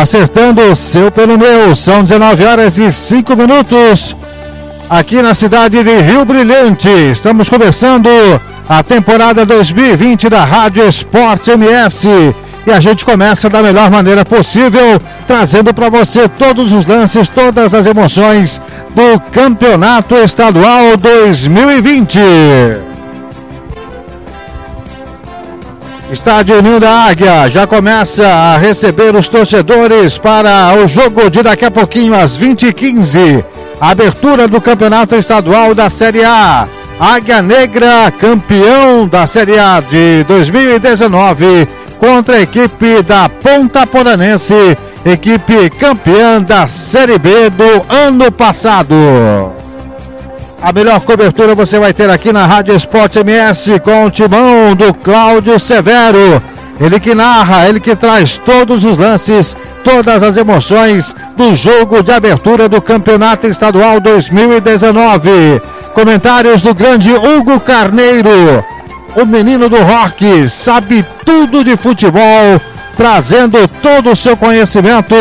Acertando, o seu pelo meu. São 19 horas e 5 minutos. Aqui na cidade de Rio Brilhante. Estamos começando a temporada 2020 da Rádio Esporte MS. E a gente começa da melhor maneira possível, trazendo para você todos os lances, todas as emoções do Campeonato Estadual 2020. Estádio Ninho da Águia já começa a receber os torcedores para o jogo de daqui a pouquinho, às 20h15. Abertura do Campeonato Estadual da Série A. Águia Negra, campeão da Série A de 2019, contra a equipe da Ponta Poranense, equipe campeã da Série B do ano passado. A melhor cobertura você vai ter aqui na Rádio Esporte MS com o timão do Cláudio Severo. Ele que narra, ele que traz todos os lances, todas as emoções do jogo de abertura do Campeonato Estadual 2019. Comentários do grande Hugo Carneiro. O menino do rock sabe tudo de futebol, trazendo todo o seu conhecimento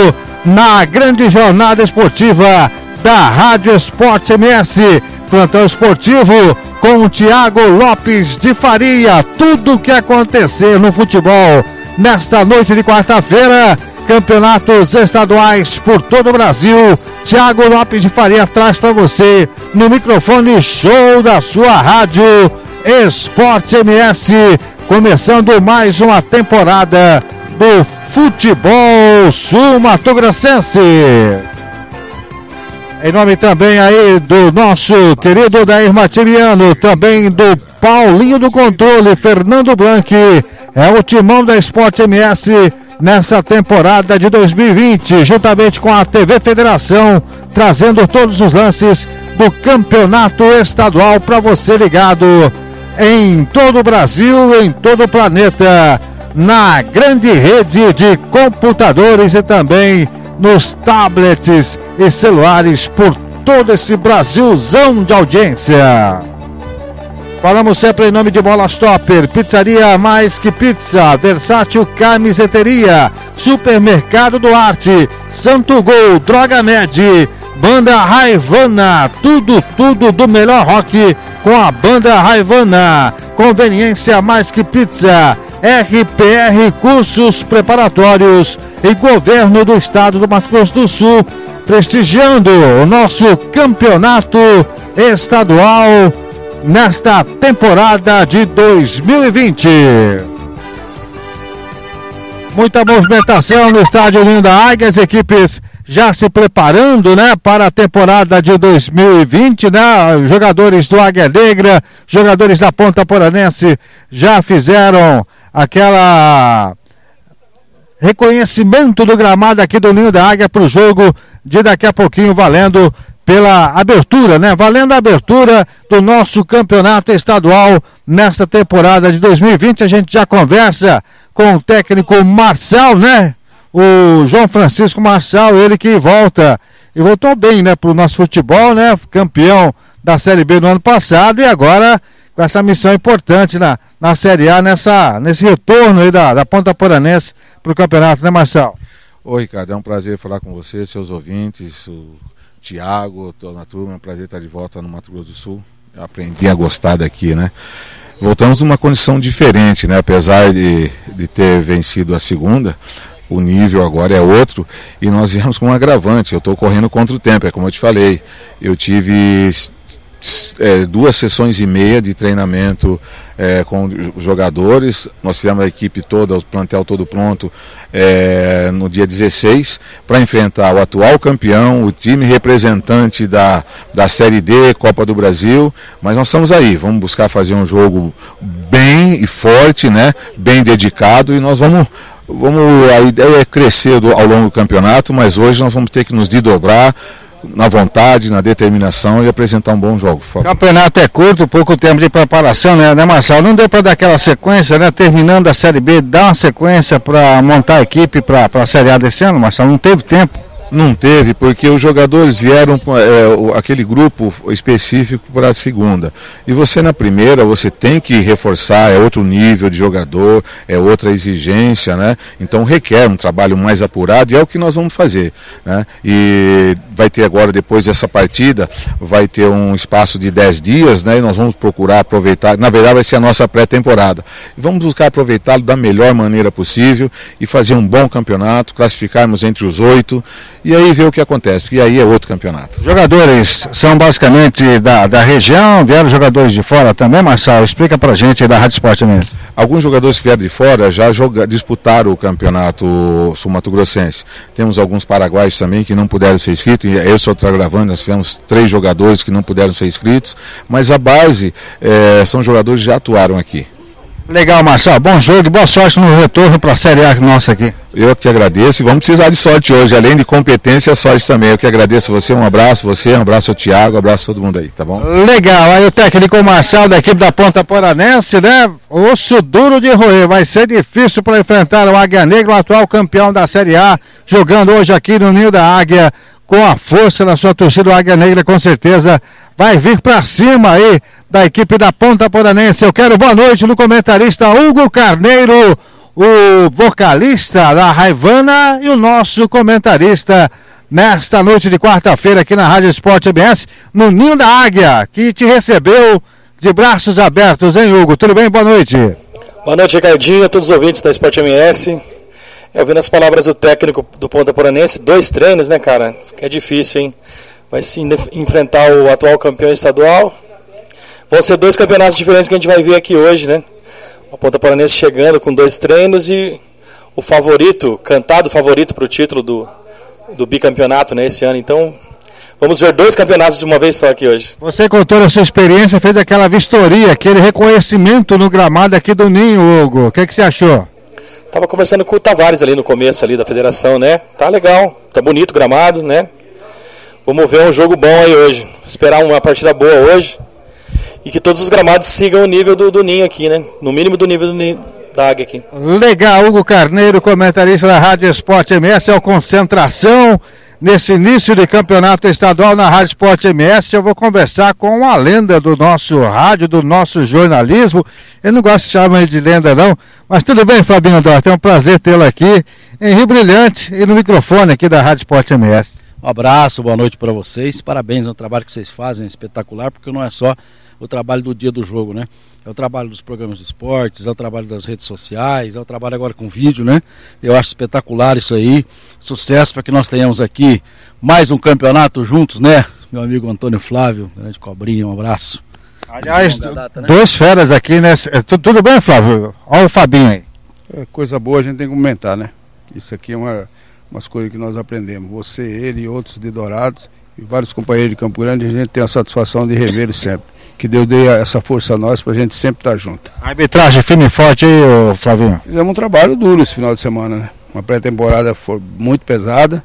na grande jornada esportiva da Rádio Esporte MS Plantão esportivo com o Tiago Lopes de Faria. Tudo o que acontecer no futebol nesta noite de quarta-feira. Campeonatos estaduais por todo o Brasil. Tiago Lopes de Faria traz para você no microfone show da sua rádio Esporte MS. Começando mais uma temporada do futebol sul-mato-grossense. Em nome também aí do nosso querido Dair Matimiano, também do Paulinho do Controle, Fernando Blanc, é o timão da Esporte MS nessa temporada de 2020, juntamente com a TV Federação, trazendo todos os lances do campeonato estadual para você ligado em todo o Brasil, em todo o planeta, na grande rede de computadores e também nos tablets e celulares por todo esse Brasilzão de audiência. Falamos sempre em nome de Bola Stopper, Pizzaria Mais Que Pizza, Versátil Camiseteria, Supermercado Duarte, Santo Gol, Droga Med, Banda Raivana, tudo, tudo do melhor rock com a Banda Raivana. Conveniência Mais Que Pizza, RPR Cursos Preparatórios e Governo do Estado do Mato Grosso do Sul, prestigiando o nosso campeonato estadual nesta temporada de 2020. Muita movimentação no estádio Ninho da Águia, as equipes já se preparando, né, para a temporada de 2020, né? Jogadores do Águia Negra, jogadores da Ponta Poranense já fizeram aquela reconhecimento do gramado aqui do Ninho da Águia para o jogo de daqui a pouquinho valendo pela abertura, né? Valendo a abertura do nosso campeonato estadual nesta temporada de 2020. A gente já conversa com o técnico Marcel, né? O João Francisco Marcel, ele que volta e voltou bem, né, para o nosso futebol, né? Campeão da Série B no ano passado e agora com essa missão importante na, na Série A, nessa, nesse retorno aí da, da Ponta Poranense para o campeonato, né, Marcelo? Oi, Ricardo, é um prazer falar com você, seus ouvintes, o Tiago, toda a turma, é um prazer estar de volta no Mato Grosso do Sul. Eu aprendi a gostar daqui, né? Voltamos numa condição diferente, né? Apesar de, de ter vencido a segunda, o nível agora é outro e nós viemos com um agravante. Eu estou correndo contra o tempo, é como eu te falei. Eu tive é, duas sessões e meia de treinamento é, com os jogadores. Nós fizemos a equipe toda, o plantel todo pronto é, no dia 16 para enfrentar o atual campeão, o time representante da, da Série D, Copa do Brasil. Mas nós estamos aí, vamos buscar fazer um jogo bem e forte, né? bem dedicado e nós vamos. Vamos, a ideia é crescer do, ao longo do campeonato, mas hoje nós vamos ter que nos desdobrar, na vontade, na determinação e apresentar um bom jogo. Campeonato é curto, pouco tempo de preparação, né, né Marcelo? Não deu para dar aquela sequência, né? Terminando a Série B, dar uma sequência para montar a equipe para a Série A desse ano, Marcelo? Não teve tempo? Não teve, porque os jogadores vieram, é, aquele grupo específico para a segunda. E você na primeira, você tem que reforçar, é outro nível de jogador, é outra exigência, né? Então requer um trabalho mais apurado e é o que nós vamos fazer. Né? E vai ter agora, depois dessa partida, vai ter um espaço de 10 dias, né? E nós vamos procurar aproveitar, na verdade vai ser a nossa pré-temporada. Vamos buscar aproveitá-lo da melhor maneira possível e fazer um bom campeonato, classificarmos entre os oito e aí ver o que acontece, porque aí é outro campeonato. Jogadores são basicamente da, da região, vieram jogadores de fora também, Marcelo? Explica pra gente da Rádio Esporte mesmo. Alguns jogadores que vieram de fora já joga, disputaram o campeonato sul-mato-grossense. Temos alguns paraguaios também que não puderam ser inscritos, eu sou gravando, nós tivemos três jogadores que não puderam ser inscritos, mas a base é, são jogadores que já atuaram aqui. Legal, Marcelo. Bom jogo e boa sorte no retorno para a Série A nossa aqui. Eu que agradeço e vamos precisar de sorte hoje, além de competência, sorte também. Eu que agradeço você, um abraço você, um abraço ao Thiago, um abraço a todo mundo aí, tá bom? Legal, aí o técnico Marcelo da equipe da Ponta Poranense, né? Osso duro de roer, vai ser difícil para enfrentar o Águia Negra, o atual campeão da Série A, jogando hoje aqui no Ninho da Águia, com a força da sua torcida, o Águia Negra com certeza vai vir para cima aí da equipe da Ponta Poranense. Eu quero boa noite no comentarista Hugo Carneiro, o vocalista da Raivana e o nosso comentarista nesta noite de quarta-feira aqui na Rádio Esporte MS, no Ninho da Águia, que te recebeu de braços abertos, hein, Hugo? Tudo bem? Boa noite. Boa noite, Ricardinho, a todos os ouvintes da Esporte MS. Eu ouvindo as palavras do técnico do Ponta Poranense, dois treinos, né, cara? É difícil, hein? Vai sim enfrentar o atual campeão estadual Vão ser dois campeonatos diferentes que a gente vai ver aqui hoje, né? A Ponta Paranense chegando com dois treinos e o favorito, cantado favorito para o título do, do bicampeonato né, esse ano. Então, vamos ver dois campeonatos de uma vez só aqui hoje. Você, com toda a sua experiência, fez aquela vistoria, aquele reconhecimento no gramado aqui do Ninho, Hugo. O que, é que você achou? Tava conversando com o Tavares ali no começo ali da federação, né? Tá legal, tá bonito o gramado, né? Vamos ver um jogo bom aí hoje. Esperar uma partida boa hoje e que todos os gramados sigam o nível do, do ninho aqui, né? No mínimo do nível do ninho da águia aqui. Legal, Hugo Carneiro, comentarista da Rádio Esporte MS, é o concentração nesse início de campeonato estadual na Rádio Esporte MS. Eu vou conversar com uma lenda do nosso rádio, do nosso jornalismo. Eu não gosto de chamar de lenda, não, mas tudo bem, Fabinho Dorte, é um prazer tê-lo aqui em Rio Brilhante e no microfone aqui da Rádio Esporte MS. Um abraço, boa noite para vocês. Parabéns no trabalho que vocês fazem, é espetacular, porque não é só o trabalho do dia do jogo, né? É o trabalho dos programas de esportes, é o trabalho das redes sociais, é o trabalho agora com vídeo, né? Eu acho espetacular isso aí. Sucesso para que nós tenhamos aqui mais um campeonato juntos, né? Meu amigo Antônio Flávio, grande cobrinha, um abraço. Aliás, data, né? dois feras aqui, né? É, tudo bem, Flávio? Olha o Fabinho aí. É coisa boa, a gente tem que comentar, né? Isso aqui é uma, umas coisas que nós aprendemos. Você, ele e outros de Dourados e vários companheiros de Campo Grande, a gente tem a satisfação de revê-los sempre que Deus dê essa força a nós para a gente sempre estar tá junto. A arbitragem firme e forte aí, Flavinho? Fizemos um trabalho duro esse final de semana, né? Uma pré-temporada muito pesada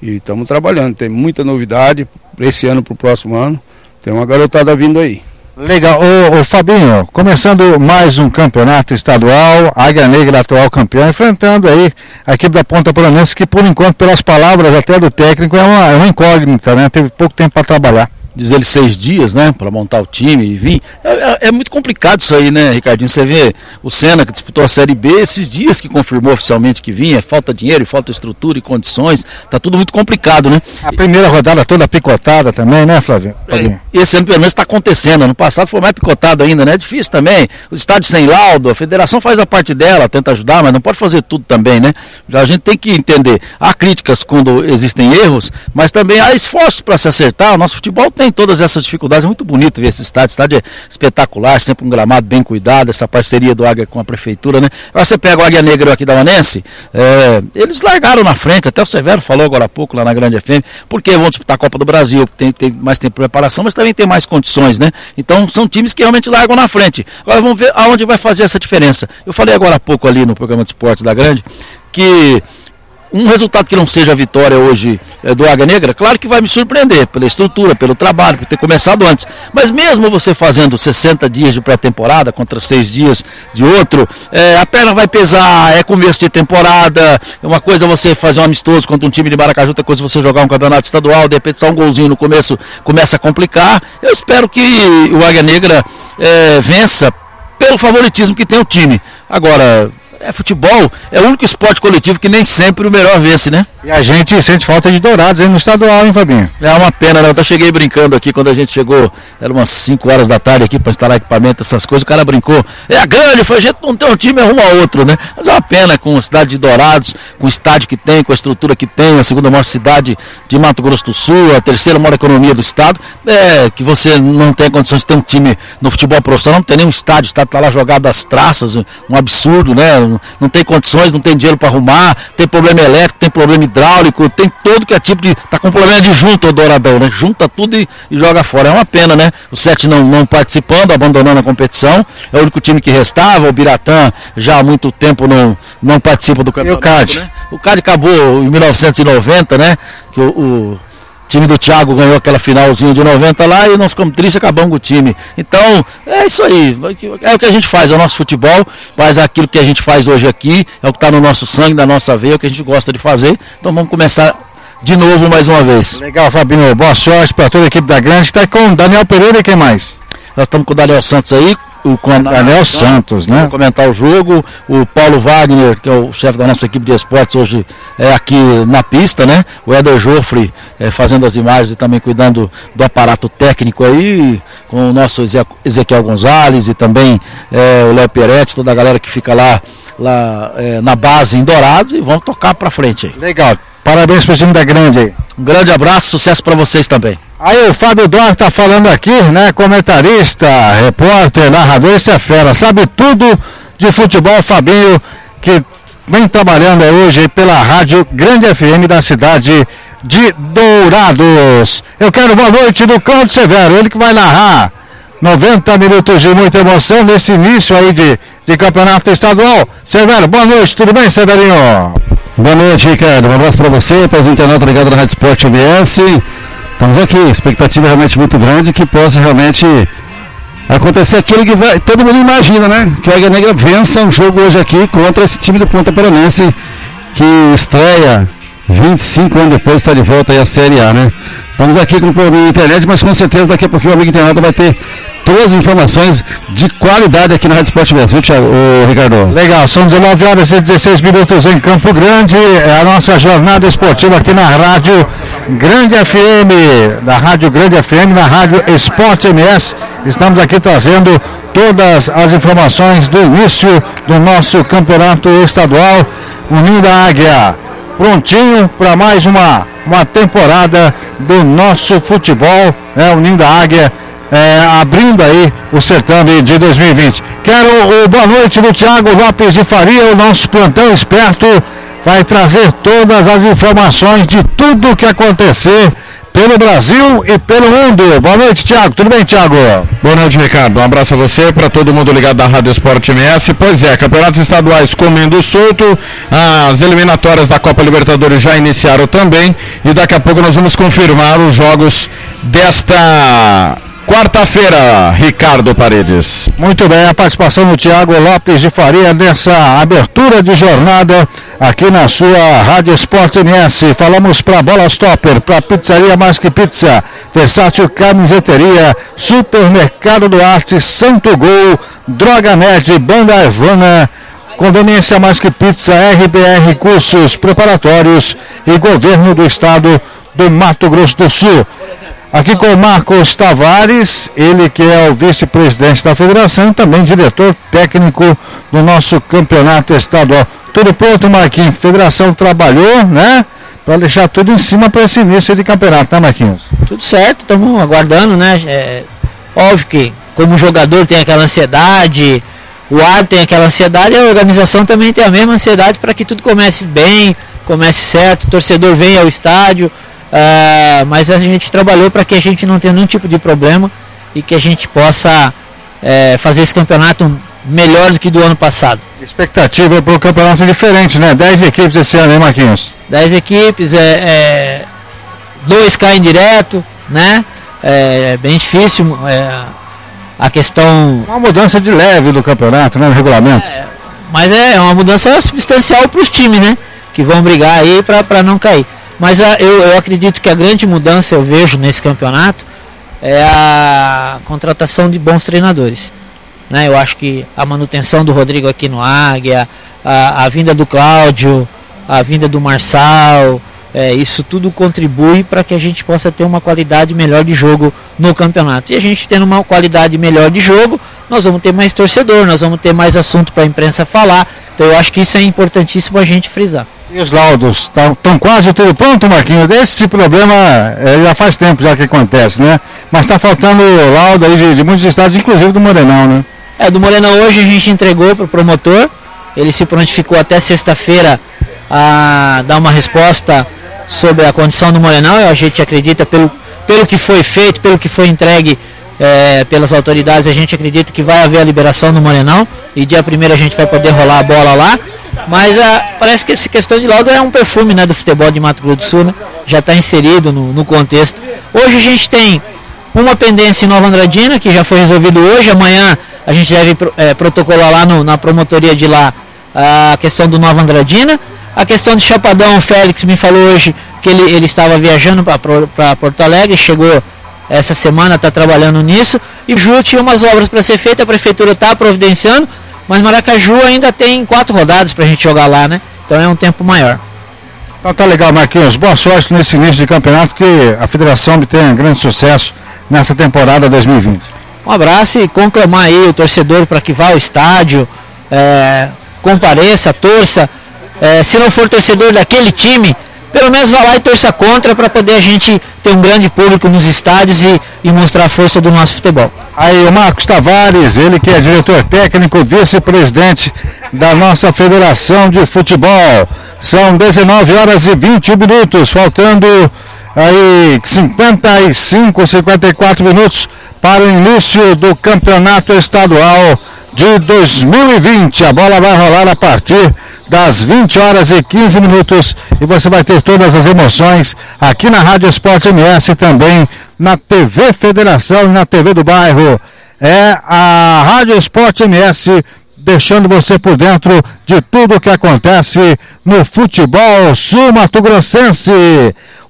e estamos trabalhando. Tem muita novidade para esse ano, para o próximo ano. Tem uma garotada vindo aí. Legal. Ô, ô, Fabinho, começando mais um campeonato estadual, Águia Negra atual campeão, enfrentando aí a equipe da Ponta Poranense, que por enquanto, pelas palavras até do técnico, é uma, é uma incógnita, né? Teve pouco tempo para trabalhar diz ele seis dias, né, para montar o time e vir. É, é, é, muito complicado isso aí, né, Ricardinho? Você vê o Senna que disputou a Série B, esses dias que confirmou oficialmente que vinha, falta dinheiro, falta estrutura e condições, tá tudo muito complicado, né? A primeira rodada toda picotada também, né, Flávio? É, esse ano pelo menos está acontecendo, ano passado foi mais picotado ainda, né? É difícil também. Os estádios sem laudo, a federação faz a parte dela, tenta ajudar, mas não pode fazer tudo também, né? Já a gente tem que entender, há críticas quando existem erros, mas também há esforços para se acertar. O nosso futebol tem tem todas essas dificuldades. É muito bonito ver esse estádio. O estádio é espetacular, sempre um gramado bem cuidado, essa parceria do Águia com a prefeitura, né? Agora você pega o Águia Negra aqui da Manense, é, eles largaram na frente, até o Severo falou agora há pouco lá na Grande FM, porque vão disputar a Copa do Brasil, tem, tem mais tempo de preparação, mas também tem mais condições, né? Então são times que realmente largam na frente. Agora vamos ver aonde vai fazer essa diferença. Eu falei agora há pouco ali no programa de esportes da Grande que um resultado que não seja a vitória hoje é, do Águia Negra, claro que vai me surpreender pela estrutura, pelo trabalho, por ter começado antes. Mas mesmo você fazendo 60 dias de pré-temporada contra seis dias de outro, é, a perna vai pesar, é começo de temporada. Uma coisa é você fazer um amistoso contra um time de Maracaju, outra coisa é você jogar um campeonato estadual, de repente só um golzinho no começo começa a complicar. Eu espero que o Águia Negra é, vença pelo favoritismo que tem o time. Agora, é futebol, é o único esporte coletivo que nem sempre o melhor vence, né? E a gente sente falta de dourados aí no estadual, hein, Fabinho? É uma pena, né? Eu até cheguei brincando aqui quando a gente chegou, era umas 5 horas da tarde aqui para instalar equipamento, essas coisas, o cara brincou. É a grande, foi a gente não tem um time, arruma outro, né? Mas é uma pena com a cidade de Dourados, com o estádio que tem, com a estrutura que tem, a segunda maior cidade de Mato Grosso do Sul, a terceira maior economia do estado, é que você não tem condições de ter um time no futebol profissional, não tem nenhum estádio, o estádio tá lá jogado às traças, um absurdo, né? Não tem condições, não tem dinheiro para arrumar, tem problema elétrico, tem problema hidráulico, tem todo que é tipo de. tá com problema de junta o Douradão, né? Junta tudo e, e, joga fora. É uma pena, né? O Sete não, não participando, abandonando a competição. É o único time que restava. O Biratã já há muito tempo não, não participa do campeonato. E o CAD? Né? O CAD acabou em 1990, né? Que o, o o time do Thiago ganhou aquela finalzinha de 90 lá e nós ficamos tristes acabamos com o time. Então, é isso aí. É o que a gente faz, é o nosso futebol, mas aquilo que a gente faz hoje aqui é o que está no nosso sangue, na nossa veia, é o que a gente gosta de fazer. Então vamos começar de novo mais uma vez. Legal, Fabinho. Boa sorte para toda a equipe da Grande. Está com o Daniel Pereira e quem mais? Nós estamos com o Daniel Santos aí, o Daniel Santos, né? Comentar o jogo, o Paulo Wagner, que é o chefe da nossa equipe de esportes hoje é aqui na pista, né? O Eder Joffre é, fazendo as imagens e também cuidando do aparato técnico aí, com o nosso Ezequiel Gonzalez e também é, o Léo Peretti, toda a galera que fica lá, lá é, na base em Dourados e vamos tocar para frente aí. Legal. Parabéns para o time da Grande aí. Um grande abraço, sucesso para vocês também. Aí o Fábio Duarte tá falando aqui, né? Comentarista, repórter, narrador, esse é fera, sabe tudo de futebol, Fabinho, que vem trabalhando hoje pela Rádio Grande FM da cidade de Dourados. Eu quero boa noite do Cláudio Severo, ele que vai narrar 90 minutos de muita emoção nesse início aí de, de campeonato estadual. Severo, boa noite, tudo bem, Severinho? Boa noite, Ricardo. Um abraço para você, para os internautas ligados na Rádio Sport MS. Estamos aqui, expectativa realmente muito grande que possa realmente acontecer aquilo que vai, todo mundo imagina, né? Que o Águia Negra vença um jogo hoje aqui contra esse time do Ponta Peronense que estreia 25 anos depois está de volta aí a Série A, né? Estamos aqui com o problema na internet, mas com certeza daqui a pouquinho o amigo internauta vai ter todas as informações de qualidade aqui na Rádio Esporte Mesmo, viu, Thiago, o Ricardo? Legal, são 19 horas e 16 minutos em Campo Grande. É a nossa jornada esportiva aqui na Rádio Grande FM, da Rádio Grande FM, na Rádio Esporte MS. Estamos aqui trazendo todas as informações do início do nosso campeonato estadual, unindo a Águia. Prontinho para mais uma, uma temporada do nosso futebol, né? unindo a Águia é, abrindo aí o certame de 2020. Quero o boa noite do Thiago Lopes de Faria, o nosso plantão esperto vai trazer todas as informações de tudo o que acontecer pelo Brasil e pelo mundo. Boa noite, Thiago. Tudo bem, Thiago? Boa noite, Ricardo. Um abraço a você, para todo mundo ligado da Rádio Esporte MS. Pois é, campeonatos estaduais comendo solto, as eliminatórias da Copa Libertadores já iniciaram também e daqui a pouco nós vamos confirmar os jogos desta Quarta-feira, Ricardo Paredes. Muito bem, a participação do Tiago Lopes de Faria nessa abertura de jornada aqui na sua Rádio Esporte MS. Falamos para Bola Stopper, para Pizzaria Mais Que Pizza, Versátil Camiseteria, Supermercado do Arte, Santo Gol, Droga Nerd, Banda Evana, Conveniência Mais Que Pizza, RBR Cursos Preparatórios e Governo do Estado do Mato Grosso do Sul. Aqui com o Marcos Tavares, ele que é o vice-presidente da federação, também diretor técnico do nosso campeonato estadual. Tudo pronto, Marquinhos? Federação trabalhou, né? Para deixar tudo em cima para esse início de campeonato, né, Marquinhos? Tudo certo, estamos aguardando, né? É, óbvio que, como jogador tem aquela ansiedade, o ar tem aquela ansiedade, a organização também tem a mesma ansiedade para que tudo comece bem, comece certo, o torcedor venha ao estádio Uh, mas a gente trabalhou para que a gente não tenha nenhum tipo de problema e que a gente possa é, fazer esse campeonato melhor do que do ano passado. Expectativa para o campeonato é diferente, né? 10 equipes esse ano, hein, Marquinhos? 10 equipes, é, é, dois caem direto, né? É, é bem difícil. É, a questão. Uma mudança de leve do campeonato, né? No regulamento. É, mas é uma mudança substancial para os times, né? Que vão brigar aí para não cair. Mas a, eu, eu acredito que a grande mudança eu vejo nesse campeonato é a contratação de bons treinadores. Né? Eu acho que a manutenção do Rodrigo aqui no Águia, a, a vinda do Cláudio, a vinda do Marçal, é, isso tudo contribui para que a gente possa ter uma qualidade melhor de jogo no campeonato. E a gente tendo uma qualidade melhor de jogo, nós vamos ter mais torcedor, nós vamos ter mais assunto para a imprensa falar. Então eu acho que isso é importantíssimo a gente frisar. E os laudos estão quase tudo pronto, Marquinhos? Esse problema é, já faz tempo já que acontece, né? Mas está faltando laudo aí de, de, muitos estados, inclusive do Morenão, né? É, do Morenão hoje a gente entregou para o promotor, ele se prontificou até sexta-feira a dar uma resposta sobre a condição do Morenão, a gente acredita pelo, pelo que foi feito, pelo que foi entregue é, pelas autoridades, a gente acredita que vai haver a liberação do Morenão e dia primeiro a gente vai poder rolar a bola lá. Mas ah, parece que essa questão de laudo é um perfume né, do futebol de Mato Grosso do Sul, né? já está inserido no, no, contexto. Hoje a gente tem uma pendência em Nova Andradina, que já foi resolvido hoje. Amanhã a gente deve é, protocolar lá no, na promotoria de lá a questão do Nova Andradina. A questão de Chapadão, o Félix me falou hoje que ele, ele estava viajando para Porto Alegre, chegou essa semana, está trabalhando nisso. E Ju tinha umas obras para ser feitas, a prefeitura está providenciando. Mas Maracaju ainda tem quatro rodadas para a gente jogar lá, né? Então é um tempo maior. Então tá legal, Marquinhos. Boa sorte nesse início de campeonato, que a federação obtenha grande sucesso nessa temporada 2020. Um abraço e conclamar aí o torcedor para que vá ao estádio, é, compareça, torça. É, se não for torcedor daquele time, pelo menos vá lá e torça contra para poder a gente ter um grande público nos estádios e, e mostrar a força do nosso futebol. Aí o Marcos Tavares, ele que é diretor técnico, vice-presidente da nossa Federação de Futebol. São 19 horas e 21 minutos, faltando aí 55, 54 minutos para o início do campeonato estadual de 2020. A bola vai rolar a partir das 20 horas e 15 minutos e você vai ter todas as emoções aqui na Rádio Esporte MS também na TV Federação e na TV do Bairro. É a Rádio Esporte MS deixando você por dentro de tudo o que acontece no futebol sul-mato-grossense.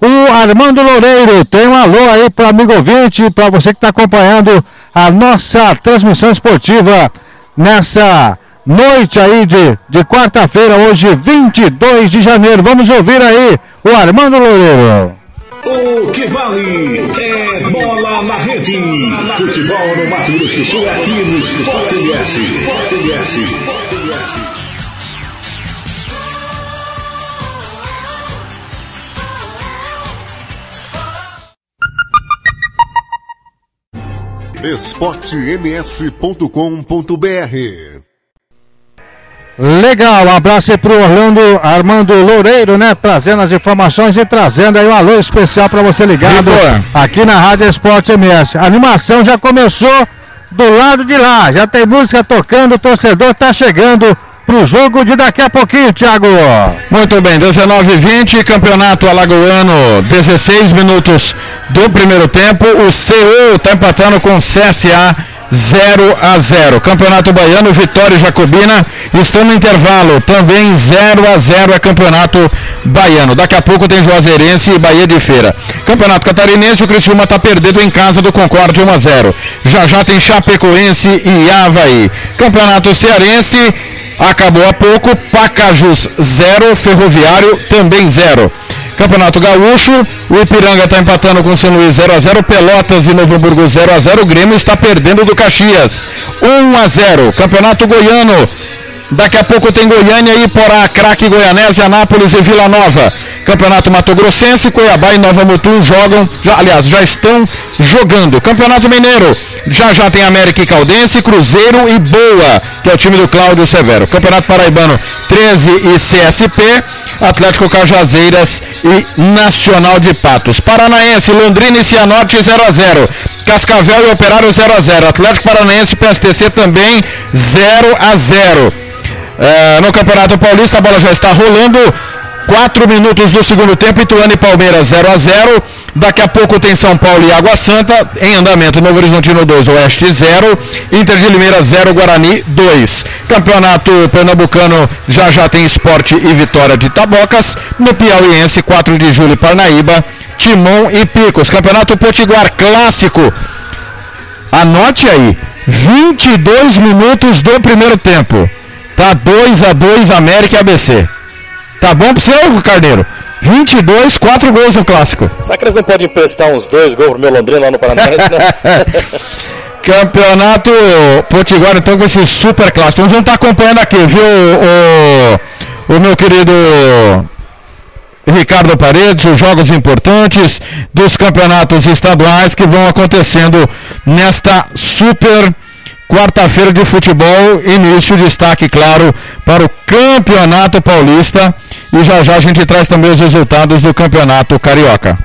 O Armando Loureiro tem um alô aí para amigo ouvinte, para você que está acompanhando a nossa transmissão esportiva nessa noite aí de, de quarta-feira, hoje 22 de janeiro. Vamos ouvir aí o Armando Loureiro. O que vale é bola na rede. Futebol no Mato Grosso do Sul é aqui no Sport MS. Sport MS. esportems.com.br Legal, um abraço aí pro Orlando Armando Loureiro, né? Trazendo as informações e trazendo aí um alô especial para você ligado aqui na Rádio Esporte MS. A animação já começou do lado de lá, já tem música tocando, o torcedor tá chegando pro jogo de daqui a pouquinho, Thiago. Muito bem, 19 e 20, campeonato alagoano, 16 minutos do primeiro tempo. O CU tá empatando com o CSA 0 a 0. Campeonato Baiano, Vitória e Jacobina estão no intervalo. Também 0 a 0 é Campeonato Baiano. Daqui a pouco tem Juazeirense e Bahia de Feira. Campeonato Catarinense, o Criciúma está perdendo em casa do Concorde 1 a 0. Já já tem Chapecoense e Havaí. Campeonato Cearense acabou há pouco. Pacajus 0, Ferroviário também 0. Campeonato Gaúcho, o Ipiranga está empatando com o São Luís 0 a 0 Pelotas e Novo Hamburgo 0 a 0 O Grêmio está perdendo do Caxias 1 a 0 Campeonato Goiano. Daqui a pouco tem Goiânia, Iporá, Craque, Goianese, Anápolis e Vila Nova. Campeonato Mato Grossense, Cuiabá e Nova Mutum jogam, já, aliás, já estão jogando. Campeonato Mineiro, já já tem América e Caldense, Cruzeiro e Boa, que é o time do Cláudio Severo. Campeonato Paraibano, 13 e CSP. Atlético Cajazeiras e Nacional de Patos. Paranaense, Londrina e Cianorte 0 a 0 Cascavel e Operário 0 a 0 Atlético Paranaense e PSTC também 0 a 0 é, No Campeonato Paulista a bola já está rolando. 4 minutos do segundo tempo, Ituano e Palmeiras 0 a 0 Daqui a pouco tem São Paulo e Água Santa. Em andamento, Novo Horizontino 2, Oeste 0. Inter de Limeira 0, Guarani 2. Campeonato Pernambucano já já tem esporte e vitória de Tabocas. No Piauiense, 4 de julho, Parnaíba, Timão e Picos. Campeonato Potiguar Clássico. Anote aí, 22 minutos do primeiro tempo. Tá 2 a 2 América e ABC. Tá bom pro seu, Carneiro? 22, 4 gols no clássico. Será que eles não podem emprestar uns dois gols pro meu Londrina lá no Paraná? Campeonato Potiguar, então, com esse super clássico. Nós vamos estar acompanhando aqui, viu, o, o meu querido Ricardo Paredes, os jogos importantes dos campeonatos estaduais que vão acontecendo nesta super quarta-feira de futebol, início destaque, claro, para o Campeonato Paulista e já já a gente traz também os resultados do Campeonato Carioca.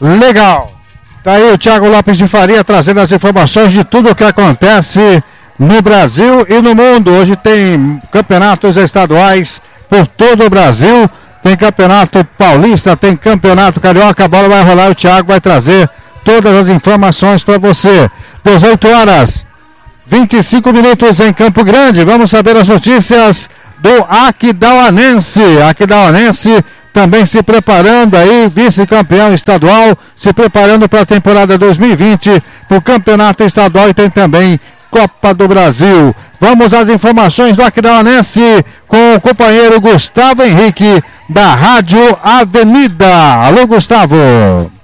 Legal. Tá aí o Thiago Lopes de Faria trazendo as informações de tudo o que acontece no Brasil e no mundo. Hoje tem campeonatos estaduais por todo o Brasil. Tem campeonato paulista, tem campeonato carioca. A bola vai rolar. O Thiago vai trazer todas as informações para você. 18 horas, 25 minutos em Campo Grande. Vamos saber as notícias do Aquidauanense. Aquidauanense também se preparando aí, vice-campeão estadual, se preparando para a temporada 2020, para o campeonato estadual e tem também Copa do Brasil. Vamos às informações do Aquidauanense com o companheiro Gustavo Henrique, da Rádio Avenida. Alô, Gustavo.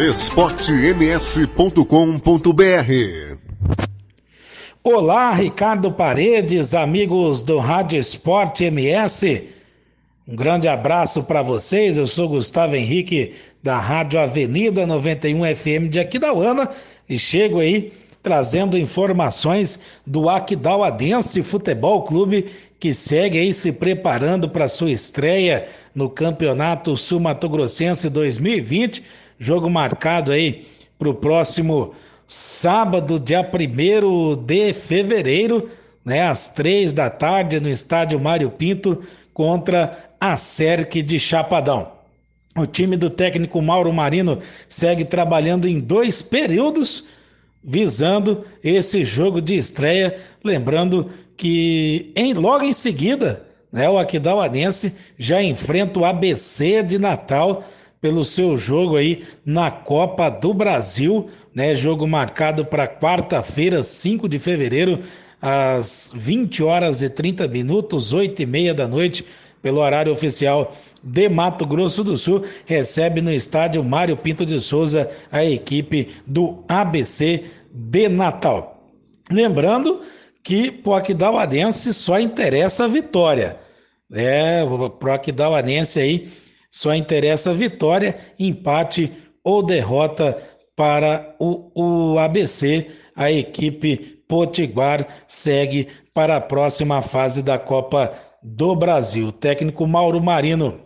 esportems.com.br Olá, Ricardo Paredes, amigos do Rádio Esporte MS. Um grande abraço para vocês. Eu sou Gustavo Henrique da Rádio Avenida 91 FM de Aquidauana e chego aí trazendo informações do Aquidauadense Futebol Clube que segue aí se preparando para sua estreia no Campeonato Sul Mato Grossense 2020 Jogo marcado aí para o próximo sábado, dia 1 de fevereiro, né, às três da tarde, no estádio Mário Pinto, contra a Cerque de Chapadão. O time do técnico Mauro Marino segue trabalhando em dois períodos, visando esse jogo de estreia. Lembrando que em, logo em seguida, né, o Aquidauanense já enfrenta o ABC de Natal pelo seu jogo aí na Copa do Brasil, né? Jogo marcado para quarta-feira, 5 de fevereiro, às 20 horas e 30 minutos, 8 e meia da noite, pelo horário oficial de Mato Grosso do Sul, recebe no estádio Mário Pinto de Souza a equipe do ABC de Natal. Lembrando que pro Aquidauanense só interessa a vitória. É, pro Aquidauanense aí só interessa vitória, empate ou derrota para o, o ABC. A equipe Potiguar segue para a próxima fase da Copa do Brasil. O técnico Mauro Marino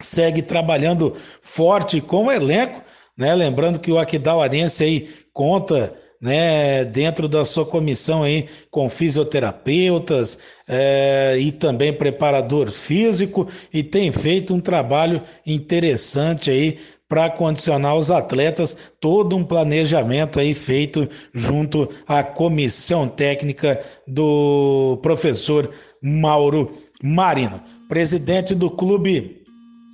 segue trabalhando forte com o elenco, né? Lembrando que o Aquidauarense aí conta né, dentro da sua comissão aí com fisioterapeutas é, e também preparador físico e tem feito um trabalho interessante aí para condicionar os atletas, todo um planejamento aí feito junto à comissão técnica do professor Mauro Marino. Presidente do clube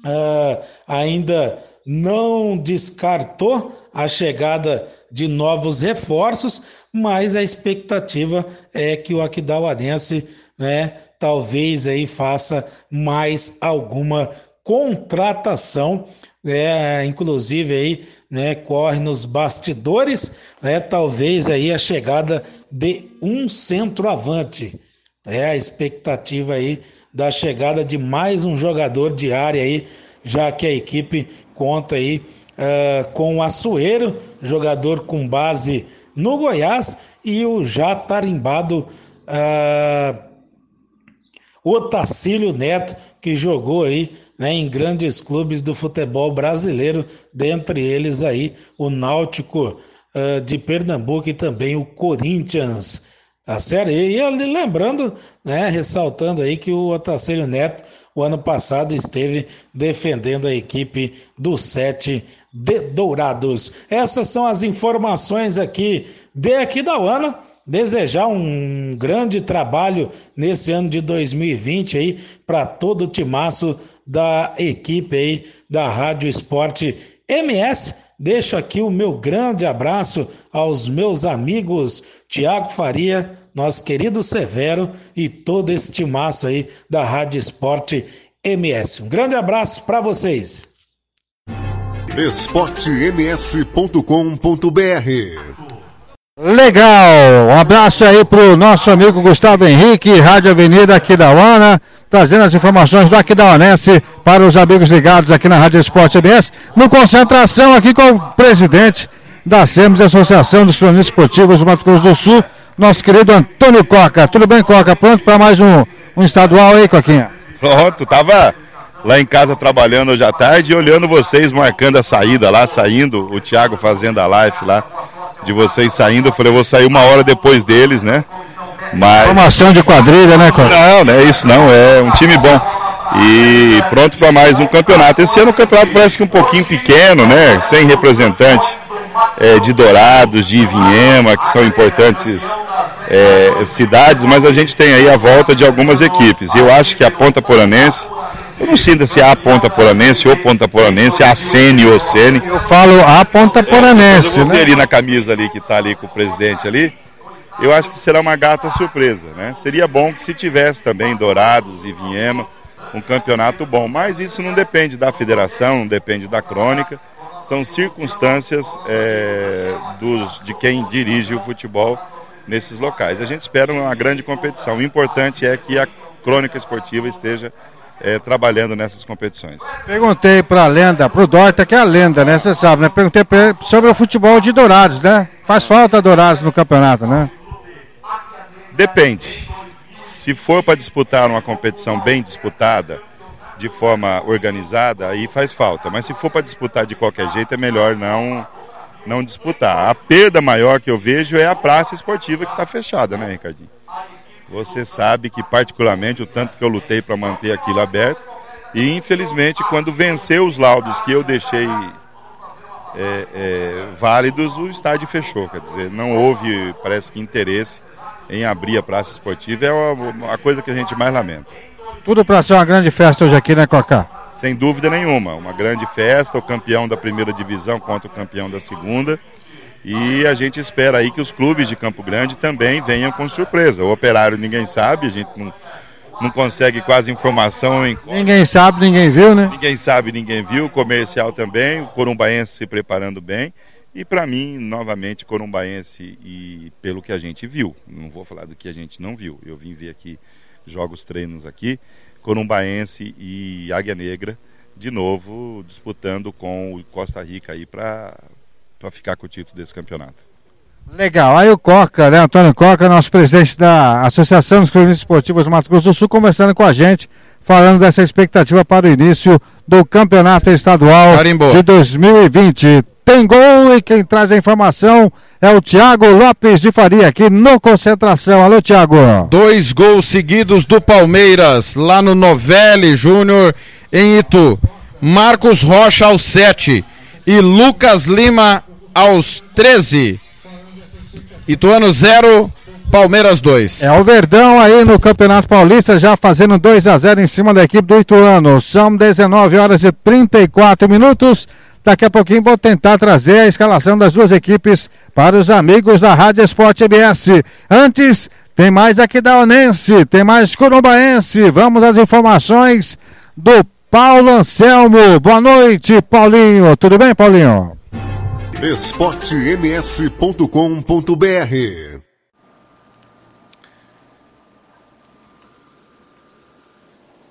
uh, ainda não descartou a chegada de novos reforços, mas a expectativa é que o Aquidauanense, né, talvez aí faça mais alguma contratação, né, inclusive aí, né, corre nos bastidores, né, talvez aí a chegada de um centroavante. É a expectativa aí da chegada de mais um jogador de área aí, já que a equipe conta aí uh, com o Açoeiro, jogador com base no Goiás, e o já tarimbado ah, Otacílio Neto, que jogou aí né, em grandes clubes do futebol brasileiro, dentre eles aí o Náutico uh, de Pernambuco e também o Corinthians. Tá certo? E, e lembrando, né, ressaltando aí que o Otacílio Neto, o ano passado, esteve defendendo a equipe do Sete de Dourados. Essas são as informações aqui de aqui da UANA desejar um grande trabalho nesse ano de 2020 aí para todo o timaço da equipe aí da Rádio Esporte MS. Deixo aqui o meu grande abraço aos meus amigos Tiago Faria, nosso querido Severo e todo esse timaço aí da Rádio Esporte MS. Um grande abraço para vocês. esportems.com.br Legal! Um abraço aí pro nosso amigo Gustavo Henrique, Rádio Avenida aqui da UANA, trazendo as informações do Aquidauanense para os amigos ligados aqui na Rádio Esporte ABS, no concentração aqui com o presidente da SEMS, Associação dos Cronistas Esportivos do Mato Grosso do Sul, nosso querido Antônio Coca. Tudo bem, Coca? Pronto para mais um, um estadual aí, Coquinha? Pronto, tava lá em casa trabalhando hoje à tarde e olhando vocês marcando a saída lá, saindo, o Thiago fazendo a live lá de vocês saindo. Eu falei, eu vou sair uma hora depois deles, né? Mas... Formação de quadrilha, né, Cor? Não, não é isso não, é um time bom. E pronto para mais um campeonato. Esse ano o campeonato parece que um pouquinho pequeno, né? Sem representante é, de Dourados, de Ivinhema, que são importantes é, cidades, mas a gente tem aí a volta de algumas equipes. Eu acho que a Ponta Poranense eu não sinto se há ponta poranense ou ponta poranense, a Sene ou Sene. Eu falo a ponta poranense, eu, né? ali na camisa ali que está ali com o presidente ali, eu acho que será uma gata surpresa, né? Seria bom que se tivesse também Dourados e Vinhema, um campeonato bom, mas isso não depende da federação, não depende da crônica, são circunstâncias é, dos, de quem dirige o futebol nesses locais. A gente espera uma grande competição. O importante é que a crônica esportiva esteja é, trabalhando nessas competições. Perguntei para a lenda, para o Dorta, que é a lenda, né? Você sabe, né? Perguntei ele sobre o futebol de Dourados, né? Faz falta Dourados no campeonato, né? Depende. Se for para disputar uma competição bem disputada, de forma organizada, aí faz falta. Mas se for para disputar de qualquer jeito, é melhor não não disputar. A perda maior que eu vejo é a praça esportiva que está fechada, né, Ricardinho? Você sabe que, particularmente, o tanto que eu lutei para manter aquilo aberto. E, infelizmente, quando venceu os laudos que eu deixei é, é, válidos, o estádio fechou. Quer dizer, não houve, parece que, interesse em abrir a praça esportiva. É a, coisa que a gente mais lamenta. Tudo para ser uma grande festa hoje aqui, né, Cocá? Sem dúvida nenhuma. Uma grande festa, o campeão da primeira divisão contra o campeão da segunda. E a gente espera aí que os clubes de Campo Grande também venham com surpresa. O operário ninguém sabe, a gente não, não consegue quase informação em. Ninguém sabe, ninguém viu, né? Ninguém sabe, ninguém viu. O comercial também, o Corumbaense se preparando bem. E para mim, novamente, Corumbaense e pelo que a gente viu, não vou falar do que a gente não viu. Eu vim ver aqui jogos treinos aqui, Corumbaense e Águia Negra de novo disputando com o Costa Rica aí para para ficar com o título desse campeonato. Legal. Aí o Coca, né, Antônio Coca, nosso presidente da Associação dos Clubes Esportivos do Mato Grosso do Sul, conversando com a gente, falando dessa expectativa para o início do Campeonato Estadual Carimbo. de 2020. Tem gol e quem traz a informação é o Thiago Lopes de Faria, aqui no Concentração. Alô, Thiago. Dois gols seguidos do Palmeiras, lá no Novelli Júnior, em Itu. Marcos Rocha aos sete e Lucas Lima aos 13. Ituano 0, Palmeiras 2. É o Verdão aí no Campeonato Paulista já fazendo 2 a 0 em cima da equipe do Ituano. São 19 horas e 34 minutos. Daqui a pouquinho vou tentar trazer a escalação das duas equipes para os amigos da Rádio Esporte EBS. Antes, tem mais aqui da Onense, tem mais Corumbaense. Vamos às informações do Paulo Anselmo. Boa noite, Paulinho. Tudo bem, Paulinho? esportems.com.br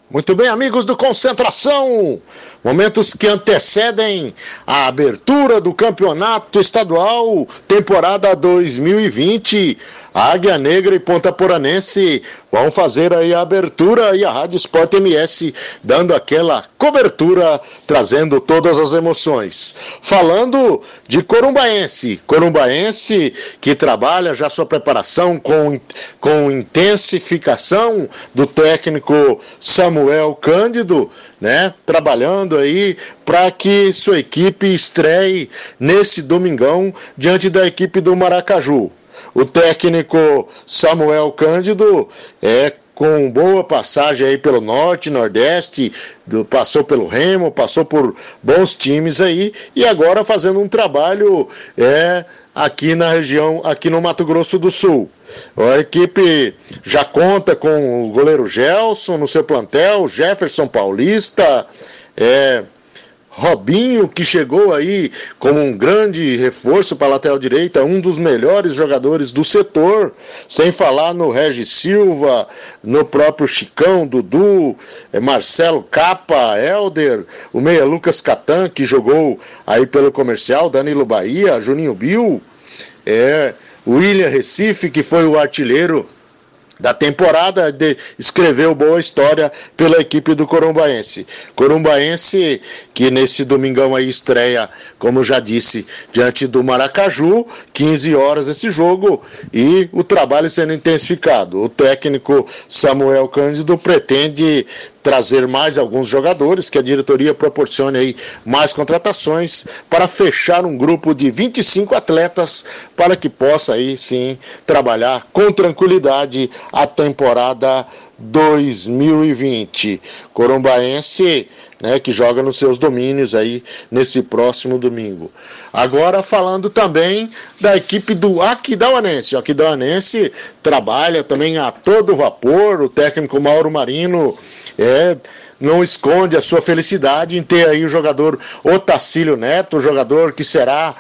Muito bem, amigos do Concentração. Momentos que antecedem a abertura do campeonato estadual, temporada 2020. Águia Negra e Ponta Poranense vão fazer aí a abertura e a Rádio Sport MS dando aquela cobertura, trazendo todas as emoções. Falando de Corumbaense, Corumbaense que trabalha já sua preparação com, com intensificação do técnico Samuel Cândido, né? Trabalhando aí para que sua equipe estreie nesse domingão diante da equipe do Maracaju. O técnico Samuel Cândido é com boa passagem aí pelo norte, nordeste, passou pelo Remo, passou por bons times aí e agora fazendo um trabalho é aqui na região, aqui no Mato Grosso do Sul. A equipe já conta com o goleiro Gelson no seu plantel, Jefferson Paulista, é, Robinho, que chegou aí como um grande reforço para a lateral direita, um dos melhores jogadores do setor, sem falar no Regis Silva, no próprio Chicão, Dudu, eh, Marcelo Capa, Helder, o meia Lucas Catan, que jogou aí pelo comercial, Danilo Bahia, Juninho Bill, é, William Recife, que foi o artilheiro da temporada, de, escreveu boa história pela equipe do Corumbaense. Corumbaense que nesse domingão aí estreia, como já disse, diante do Maracaju, 15 horas esse jogo e o trabalho sendo intensificado. O técnico Samuel Cândido pretende trazer mais alguns jogadores, que a diretoria proporcione aí mais contratações para fechar um grupo de 25 atletas para que possa aí sim trabalhar com tranquilidade a temporada 2020. Corumbaense né, que joga nos seus domínios aí nesse próximo domingo. Agora falando também da equipe do Aquidauanense. O Aquidauanense trabalha também a todo vapor, o técnico Mauro Marino é não esconde a sua felicidade em ter aí o jogador Otacílio Neto, o jogador que será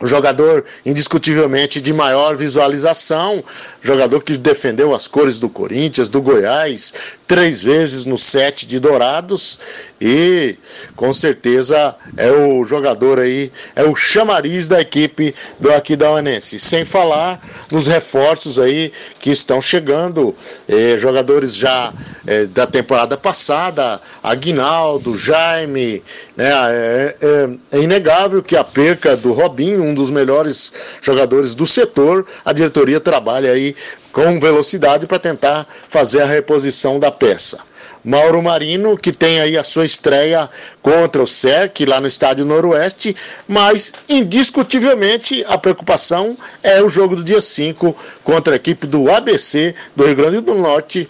o jogador indiscutivelmente de maior visualização, jogador que defendeu as cores do Corinthians, do Goiás, três vezes no set de Dourados e com certeza é o jogador aí, é o chamariz da equipe do Aquidauanense. Sem falar nos reforços aí que estão chegando, eh, jogadores já eh, da temporada passada, Aguinaldo, Jaime, né, é, é, é inegável que a perca do Robinho, um dos melhores jogadores do setor, a diretoria trabalha aí com velocidade para tentar fazer a reposição da peça. Mauro Marino, que tem aí a sua estreia contra o SERC lá no estádio Noroeste, mas indiscutivelmente a preocupação é o jogo do dia 5 contra a equipe do ABC do Rio Grande do Norte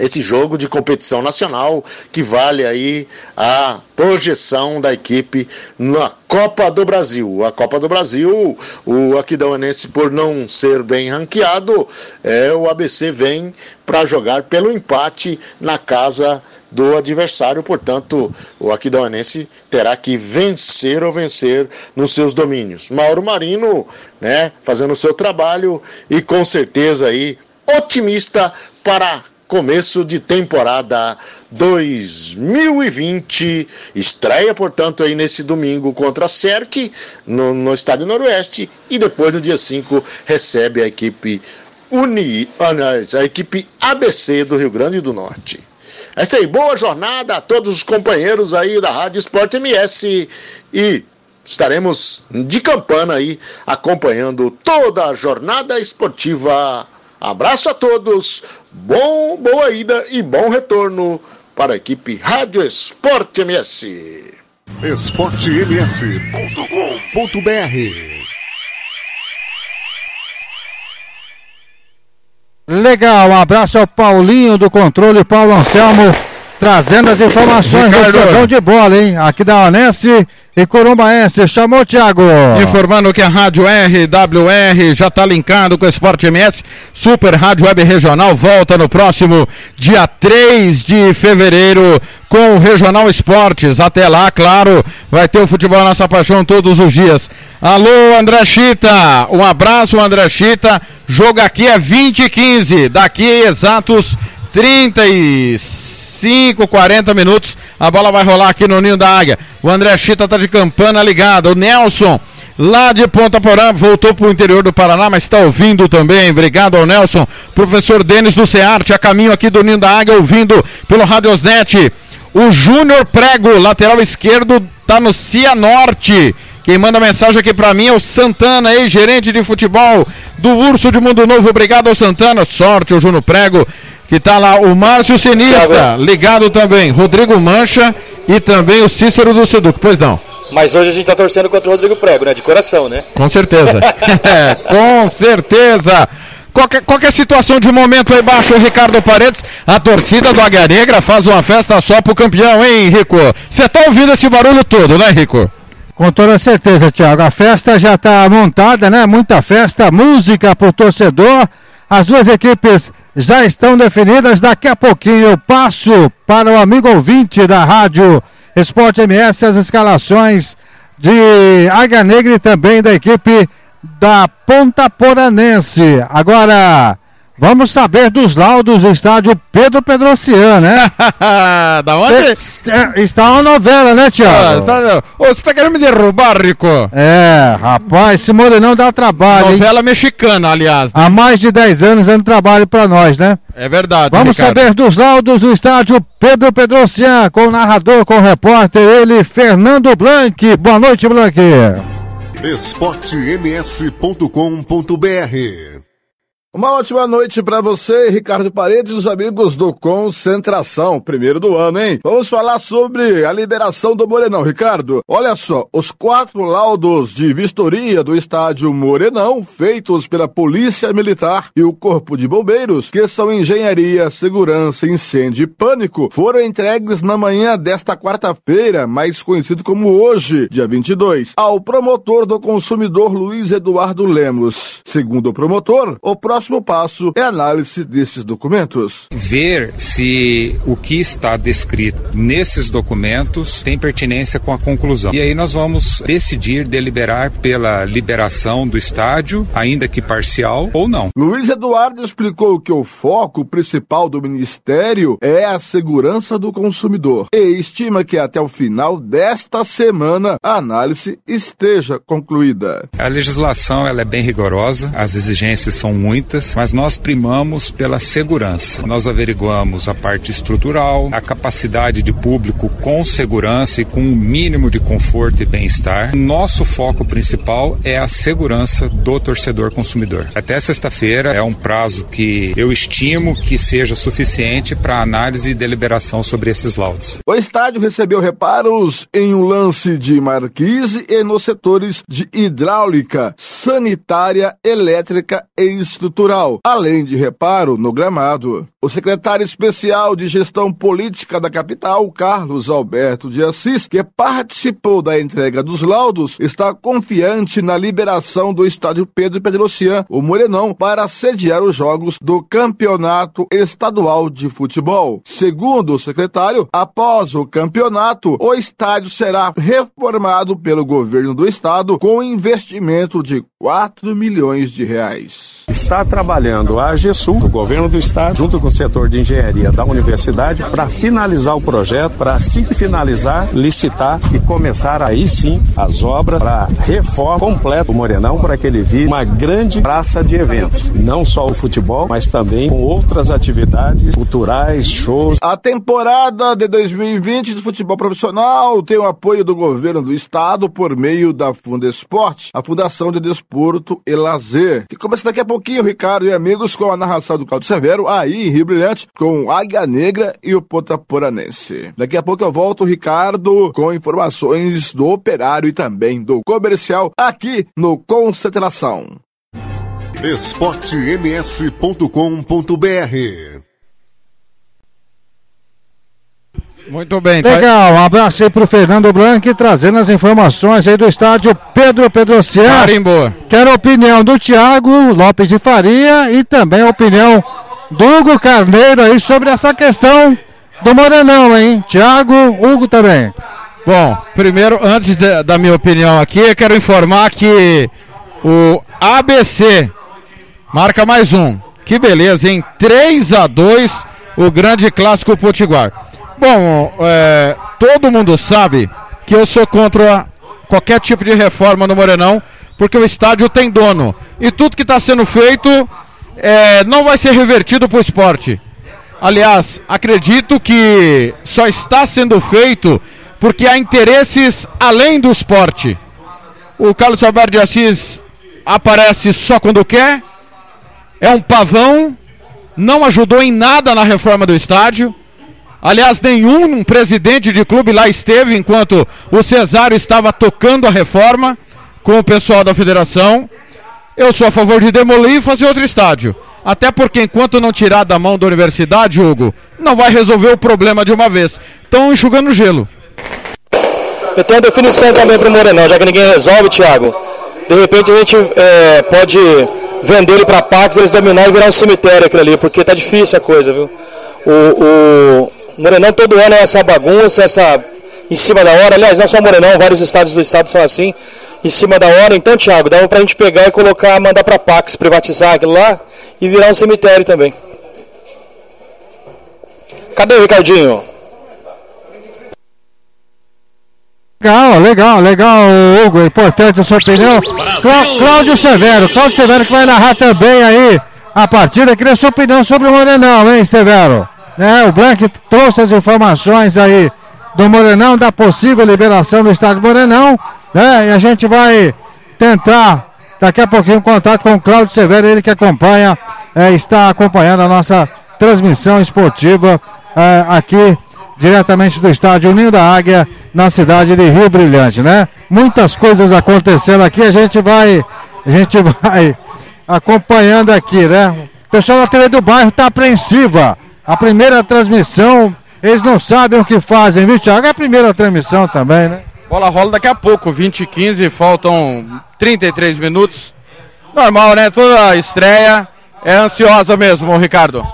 esse jogo de competição nacional que vale aí a projeção da equipe na Copa do Brasil. A Copa do Brasil, o Aquidauanense, por não ser bem ranqueado, é, o ABC vem para jogar pelo empate na casa do adversário, portanto, o Aquidauanense terá que vencer ou vencer nos seus domínios. Mauro Marino, né, fazendo o seu trabalho e com certeza aí otimista para começo de temporada 2020. Estreia, portanto, aí nesse domingo contra a SERC, no, no Estádio Noroeste, e depois no dia 5 recebe a equipe Uni, ah, a equipe ABC do Rio Grande do Norte. É isso aí, boa jornada a todos os companheiros aí da Rádio Esporte MS e estaremos de campana aí acompanhando toda a jornada esportiva Abraço a todos, bom, boa ida e bom retorno para a equipe Rádio Esporte MS. esportems.com.br Legal, um abraço ao Paulinho do controle, Paulo Anselmo, trazendo as informações do jogão de bola, hein? Aqui da Onense e Corumbaense. Chamou, Thiago. Informando que a Rádio RWR já está linkado com o Esporte MS. Super Rádio Web Regional volta no próximo dia 3 de fevereiro com o Regional Esportes. Até lá, claro, vai ter o futebol nossa paixão todos os dias. Alô, André Chita. Um abraço, André Chita. Jogo aqui é 20 e 15. Daqui exatos 36 35, 40 minutos. A bola vai rolar aqui no Ninho da Águia. O André Chita tá de campana ligada. O Nelson, lá de Ponta Porã, voltou pro interior do Paraná, mas está ouvindo também. Obrigado ao Nelson. Professor Denis do Cearte, a caminho aqui do Ninho da Águia, ouvindo pelo Radiosnet. O Júnior Prego, lateral esquerdo, tá no Cianorte. Quem manda mensagem aqui para mim é o Santana, ex-gerente de futebol do Urso de Mundo Novo. Obrigado ao Santana. Sorte, o Júnior Prego, que tá lá. O Márcio Sinista, ligado também. Rodrigo Mancha e também o Cícero do Seduc. Pois não. Mas hoje a gente tá torcendo contra o Rodrigo Prego, né? De coração, né? Com certeza. É, com certeza. Qualquer, qualquer situação de momento aí embaixo, o Ricardo Paredes, a torcida do Águia Negra faz uma festa só pro campeão, hein, Rico? Você tá ouvindo esse barulho todo, né, Rico? Com toda certeza, Tiago. A festa já está montada, né? Muita festa, música pro torcedor. As duas equipes já estão definidas. Daqui a pouquinho eu passo para o amigo ouvinte da rádio Esporte MS as escalações de Águia Negra e também da equipe da Ponta Poranense. Agora, vamos saber dos laudos do estádio Pedro Pedrocian, né? da onde? É, está uma novela, né, Ah, Tiago? tá- Ô, você tá querendo me derrubar, Rico? É, rapaz, esse Morenão dá trabalho, hein? Novela mexicana, aliás. Há mais de 10 anos dando trabalho para nós, né? É verdade. Vamos Ricardo. saber dos laudos do estádio Pedro Pedrocian, com o narrador, com o repórter, ele, Fernando Blanc. Boa noite, Blanc. esportems.com.br Uma ótima noite para você, Ricardo Paredes, os amigos do Concentração, primeiro do ano, hein? Vamos falar sobre a liberação do Morenão, Ricardo. Olha só, os quatro laudos de vistoria do estádio Morenão, feitos pela Polícia Militar e o Corpo de Bombeiros, que são Engenharia, Segurança, Incêndio e Pânico, foram entregues na manhã desta quarta-feira, mais conhecido como hoje, dia 22, ao promotor do consumidor Luiz Eduardo Lemos. Segundo o promotor, o próximo passo é a análise desses documentos. ver se o que está descrito nesses documentos tem pertinência com a conclusão. E aí nós vamos decidir, deliberar pela liberação do estádio, ainda que parcial ou não. Luiz Eduardo explicou que o foco principal do Ministério é a segurança do consumidor e estima que até o final desta semana a análise esteja concluída. A legislação ela é bem rigorosa, as exigências são muitas, mas nós primamos pela segurança. Nós averiguamos a parte estrutural, a capacidade de público com segurança e com um mínimo de conforto e bem-estar. Nosso foco principal é a segurança do torcedor consumidor. Até sexta-feira é um prazo que eu estimo que seja suficiente para análise e deliberação sobre esses laudos. O estádio recebeu reparos em um lance de marquise e nos setores de hidráulica, sanitária, elétrica e estrutural, além de reparo no gramado. O secretário especial de gestão política da capital, Carlos Alberto de Assis, que participou da entrega dos laudos, está confiante na liberação do estádio Pedro Pedrocian, o Morenão, para sediar os jogos do Campeonato Estadual de Futebol. Segundo o secretário, após o campeonato, o estádio será reformado pelo governo do estado com investimento de 4 milhões de reais. Está trabalhando a AGESUL, o governo do estado, junto com o setor de engenharia da universidade, para finalizar o projeto, para assim que finalizar, licitar e começar aí sim as obras para reforma completa do Morenão, para que ele vire uma grande praça de eventos. Não só o futebol, mas também com outras atividades culturais, shows. A temporada de 2020 do futebol profissional tem o apoio do governo do estado por meio da Fundesporte, a Fundação de Desporto e Lazer. Que começa daqui a pouquinho, Ricardo e amigos, com a narração do Claudio Severo, aí em Rio Brilhante, com Águia Negra e o Ponta Poranense. Daqui a pouco eu volto, Ricardo, com informações do operário e também do comercial aqui no Concentração. esportems.com.br Muito bem. tá- Legal, um abraço aí pro Fernando Blanc, trazendo as informações aí do estádio Pedro Pedrocian. Carimbo. Quero a opinião do Thiago Lopes de Faria e também a opinião do Hugo Carneiro aí sobre essa questão do Morenão, hein? Thiago, Hugo também. Bom, primeiro, antes da, da minha opinião aqui, eu quero informar que o ABC marca mais um. Que beleza, hein? 3 a 2 o grande clássico Potiguar. Bom, é, todo mundo sabe que eu sou contra qualquer tipo de reforma no Morenão, porque o estádio tem dono. E tudo que está sendo feito é, não vai ser revertido para o esporte. Aliás, acredito que só está sendo feito porque há interesses além do esporte. O Carlos Alberto de Assis aparece só quando quer, é um pavão, não ajudou em nada na reforma do estádio. Aliás, nenhum presidente de clube lá esteve enquanto o Cesário estava tocando a reforma com o pessoal da federação. Eu sou a favor de demolir e fazer outro estádio. Até porque enquanto não tirar da mão da universidade, Hugo, não vai resolver o problema de uma vez. Estão enxugando gelo. Eu tenho uma definição também para o Morenão, já que ninguém resolve, Thiago. De repente a gente é, pode vender ele para Pax, eles dominar e virar um cemitério aquilo ali, porque tá difícil a coisa, viu? O, o Morenão todo ano é essa bagunça, essa em cima da hora. Aliás, não só Morenão, vários estados do estado são assim, em cima da hora. Então, Thiago, dava pra gente pegar e colocar, mandar pra Pax, privatizar aquilo lá e virar um cemitério também. Cadê o Ricardinho? Legal, legal, legal, Hugo. Importante a sua opinião. Clá- Cláudio Severo, Cláudio Severo que vai narrar também aí a partida. Queria sua opinião sobre o Morenão, hein, Severo? Né, o Blank trouxe as informações aí do Morenão, da possível liberação do estádio Morenão, né? E a gente vai tentar daqui a pouquinho contato com o Cláudio Severo, ele que acompanha, eh, está acompanhando a nossa transmissão esportiva eh, aqui diretamente do estádio Ninho da Águia, na cidade de Rio Brilhante, né? Muitas coisas acontecendo aqui, a gente vai, a gente vai acompanhando aqui, né? O pessoal da TV do bairro está apreensiva. A primeira transmissão, eles não sabem o que fazem, viu, Thiago? É a primeira transmissão também, né? Bola rola daqui a pouco, 20 e 15, faltam 33 minutos. Normal, né? Toda estreia é ansiosa mesmo, Ricardo.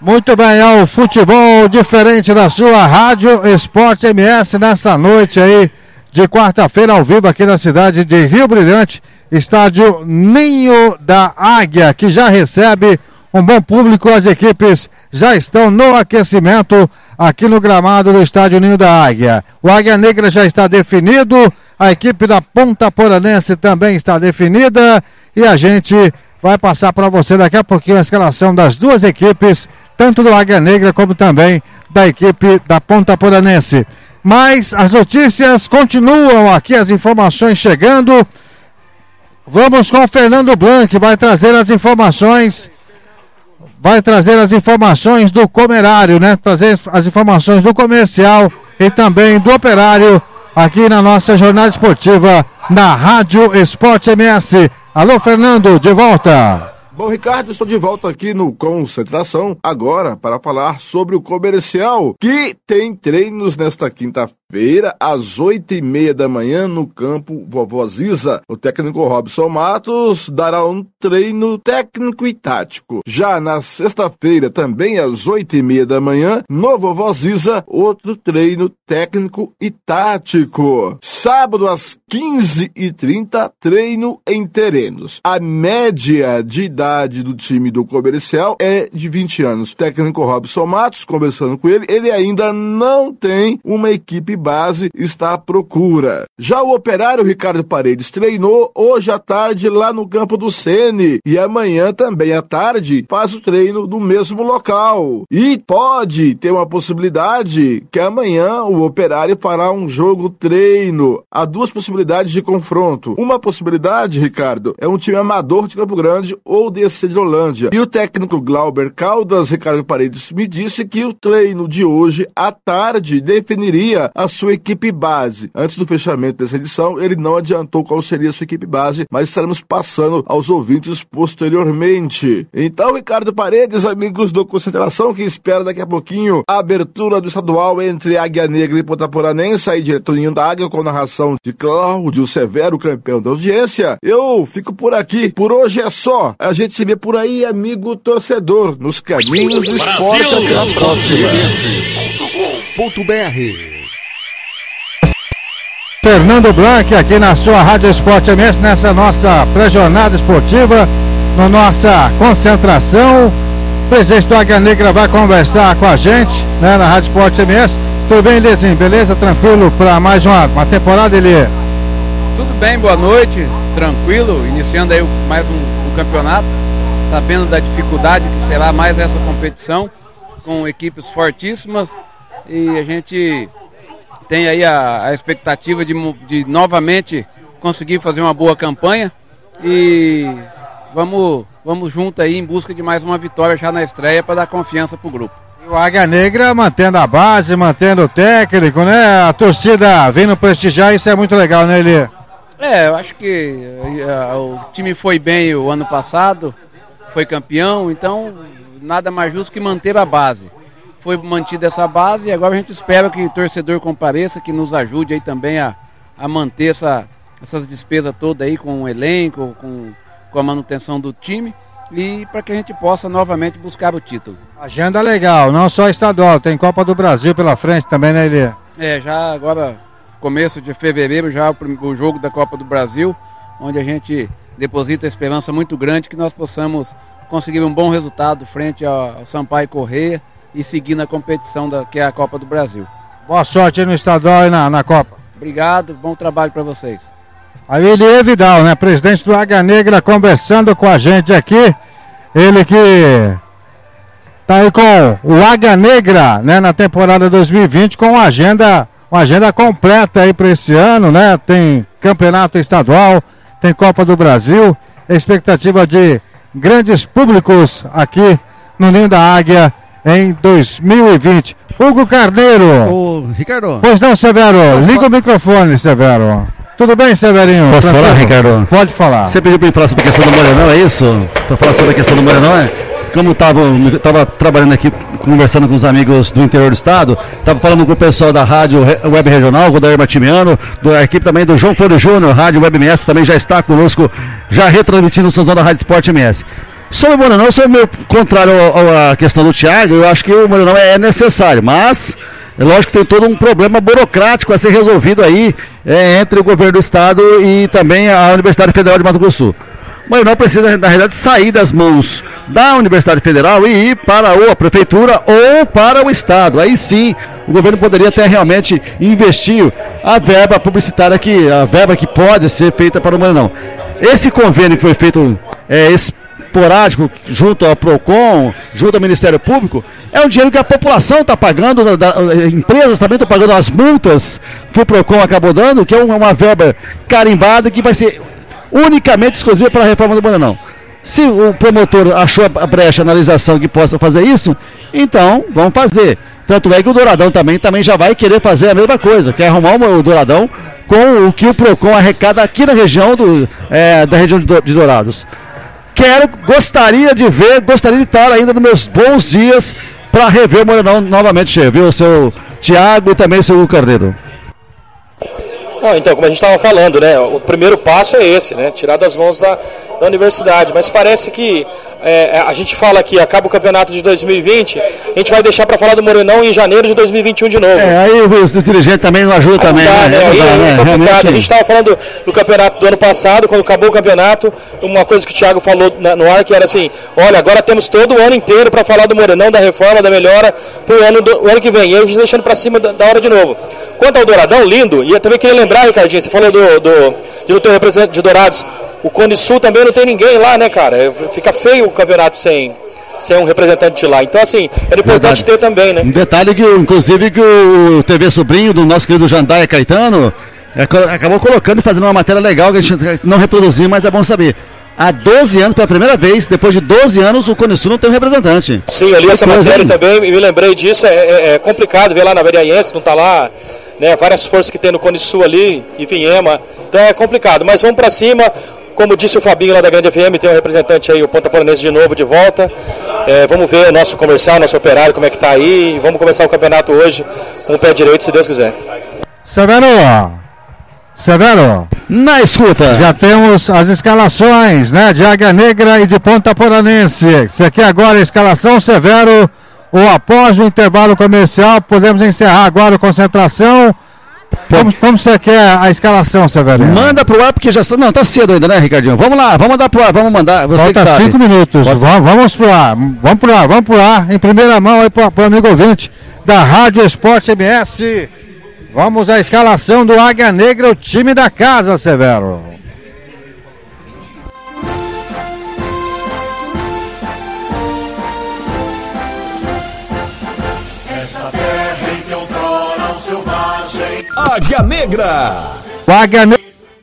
Muito bem, é o futebol diferente da sua Rádio Esporte MS nessa noite aí de quarta-feira ao vivo aqui na cidade de Rio Brilhante, estádio Ninho da Águia, que já recebe um bom público, as equipes já estão no aquecimento aqui no gramado do estádio Ninho da Águia. O Águia Negra já está definido, a equipe da Ponta Poranense também está definida e a gente vai passar para você daqui a pouquinho a escalação das duas equipes, tanto do Águia Negra como também da equipe da Ponta Poranense. Mas as notícias continuam aqui, as informações chegando. Vamos com o Fernando Blanc, vai trazer as informações. Vai trazer as informações do comerário, né? Trazer as informações do comercial e também do operário aqui na nossa jornada esportiva na Rádio Esporte MS. Alô, Fernando, de volta. Bom, Ricardo, estou de volta aqui no Concentração, agora para falar sobre o comercial, que tem treinos nesta quinta-feira, às oito e meia da manhã, no campo Vovó Ziza. O técnico Robson Matos dará um treino técnico e tático. Já na sexta-feira, também às oito e meia da manhã, no Vovó Ziza, outro treino técnico e tático. Sábado, às quinze e trinta, treino em terrenos. A média de idade do time do comercial é de 20 anos. O técnico Robson Matos, conversando com ele, ele ainda não tem uma equipe base, está à procura. Já o operário Ricardo Paredes treinou hoje à tarde lá no campo do Sene e amanhã também à tarde faz o treino no mesmo local. E pode ter uma possibilidade que amanhã o operário fará um jogo treino. Há duas possibilidades de confronto. Uma possibilidade, Ricardo, é um time amador de Campo Grande ou de Holândia. E o técnico Glauber Caldas, Ricardo Paredes, me disse que o treino de hoje à tarde definiria a sua equipe base. Antes do fechamento dessa edição, ele não adiantou qual seria a sua equipe base, mas estaremos passando aos ouvintes posteriormente. Então, Ricardo Paredes, amigos do Concentração, que espera daqui a pouquinho a abertura do estadual entre Águia Negra e Potaporanense, aí diretorinho da Águia, com narração de Cláudio Severo, campeão da audiência. Eu fico por aqui. Por hoje é só. A gente se vê por aí, amigo torcedor, nos caminhos do esporte. Até a próxima. Fernando Blanc aqui na sua Rádio Esporte MS, nessa nossa pré-jornada esportiva, na nossa concentração. O presidente do Águia Negra vai conversar com a gente, né, na Rádio Esporte MS. Tudo bem, Eliazinho? Beleza? Tranquilo para mais uma, uma temporada, Eli? Tudo bem, boa noite. Tranquilo, iniciando aí mais um, um campeonato, sabendo da dificuldade que será mais essa competição, com equipes fortíssimas e a gente tem aí a, a expectativa de, de novamente conseguir fazer uma boa campanha e vamos, vamos junto aí em busca de mais uma vitória já na estreia para dar confiança para o grupo. E o Águia Negra mantendo a base, mantendo o técnico, né? A torcida vindo prestigiar, isso é muito legal, né, Eli? É, eu acho que uh, o time foi bem o ano passado, foi campeão, então nada mais justo que manter a base. Foi mantida essa base e agora a gente espera que o torcedor compareça, que nos ajude aí também a, a manter essa, essas despesas todas aí com o elenco, com, com a manutenção do time e para que a gente possa novamente buscar o título. Agenda legal, não só estadual, tem Copa do Brasil pela frente também, né, Eli? É, já agora, começo de fevereiro, já o, o jogo da Copa do Brasil, onde a gente deposita a esperança muito grande que nós possamos conseguir um bom resultado frente ao, ao Sampaio Correia e seguir na competição da, que é a Copa do Brasil. Boa sorte aí no estadual e na, na Copa. Obrigado, bom trabalho para vocês. Aí Elie Vidal, né? Presidente do Águia Negra, conversando com a gente aqui. Ele que tá aí com o Águia Negra, né? Na temporada 2020, com uma agenda, uma agenda completa aí para esse ano, né? Tem campeonato estadual, tem Copa do Brasil, expectativa de grandes públicos aqui no Ninho da Águia em 2020. Hugo Carneiro. Ô, Ricardo. Pois não, Severo. Liga o microfone, Severo. Tudo bem, Severinho? Posso Tranquilo? falar, Ricardo? Pode falar. Você pediu para falar sobre a questão do Morenão, é isso? Para falar sobre a questão do Morenão, é? Como estava tava trabalhando aqui, conversando com os amigos do interior do estado, estava falando com o pessoal da Rádio Web Regional, com o Dair Matimiano, da equipe também do João Flores Júnior, Rádio Web MS, também já está conosco, já retransmitindo o Sãozão da Rádio Esporte MS. Sobre o Morenão, sou meio contrário à questão do Thiago, eu acho que o Morenão é necessário, mas é lógico que tem todo um problema burocrático a ser resolvido aí é, entre o governo do estado e também a Universidade Federal de Mato Grosso Sul. O Morenão precisa, na realidade, sair das mãos da Universidade Federal e ir para ou a prefeitura ou para o estado. Aí sim, o governo poderia até realmente investir a verba publicitária que a verba que pode ser feita para o Morenão. Esse convênio que foi feito é, esporádico junto ao Procon, junto ao Ministério Público, é um dinheiro que a população está pagando, da- empresas também estão pagando as multas que o Procon acabou dando, que é uma, uma verba carimbada que vai ser unicamente exclusiva para a reforma do Morenão. Se o promotor achou a brecha, a analisação que possa fazer isso, então vamos fazer. Tanto é que o Douradão também, também já vai querer fazer a mesma coisa, quer arrumar o Douradão com o que o PROCON arrecada aqui na região do, é, da região de Dourados. Quero, gostaria de ver, gostaria de estar ainda nos meus bons dias para rever o Morenão novamente, viu? Seu Tiago e também seu Carneiro. Não, então, como a gente estava falando, né? O primeiro passo é esse, né? Tirar das mãos da, da universidade. Mas parece que é, a gente fala que acaba o campeonato de 2020, a gente vai deixar para falar do Morenão em janeiro de 2021 de novo. É, aí os dirigentes também não ajudam também, Dá, né? né? Não Aí dá, é né? Realmente- A gente estava falando do campeonato do ano passado, quando acabou o campeonato, uma coisa que o Thiago falou na- no ar, que era assim, olha, agora temos todo o ano inteiro para falar do Morenão, da reforma, da melhora pro ano, do, o ano que vem. E aí a gente deixando para cima da, da hora de novo. Quanto ao Douradão, lindo, e eu também queria lembrar, Ricardinho, você falou do, do, ter representante de Dourados. O Cone Sul também não tem ninguém lá, né, cara? Fica feio o campeonato sem, sem um representante de lá. Então, assim, era importante Verdade. ter também, né? Um detalhe que, inclusive, que o TV Sobrinho do nosso querido Jandaia Caetano é, acabou colocando e fazendo uma matéria legal que a gente não reproduziu, mas é bom saber. Há 12 anos, pela primeira vez, depois de 12 anos, o Cone Sul não tem um representante. Sim, eu li essa matéria hein? também e me lembrei disso. É, é- é complicado ver lá na Vereanense, não tá lá, né? Várias forças que tem no Cone Sul ali, e Vinhema. Então é complicado. Mas vamos para cima. Como disse o Fabinho lá da Grande FM, tem um representante aí, o Ponta Poranense de novo de volta. É, vamos ver o nosso comercial, nosso operário, como é que tá aí. Vamos começar o campeonato hoje com o pé direito, se Deus quiser. Severo, Severo. Na escuta. Já temos as escalações, né? De Águia Negra e de Ponta Poranense. Você quer agora a escalação, Severo? Ou após o intervalo comercial, podemos encerrar agora a concentração Como, como você quer a escalação, Severino? Manda pro ar, porque já. Não, tá cedo ainda, né, Ricardinho? Vamos lá, vamos mandar pro ar, vamos mandar. Você Falta cinco minutos. Pode- Vamos, vamos pro ar. Vamos pro ar, vamos pro ar. Em primeira mão aí pro, pro amigo ouvinte da Rádio Esporte MS. Vamos à escalação do Águia Negra, o time da casa, Severo. Águia Negra. Águia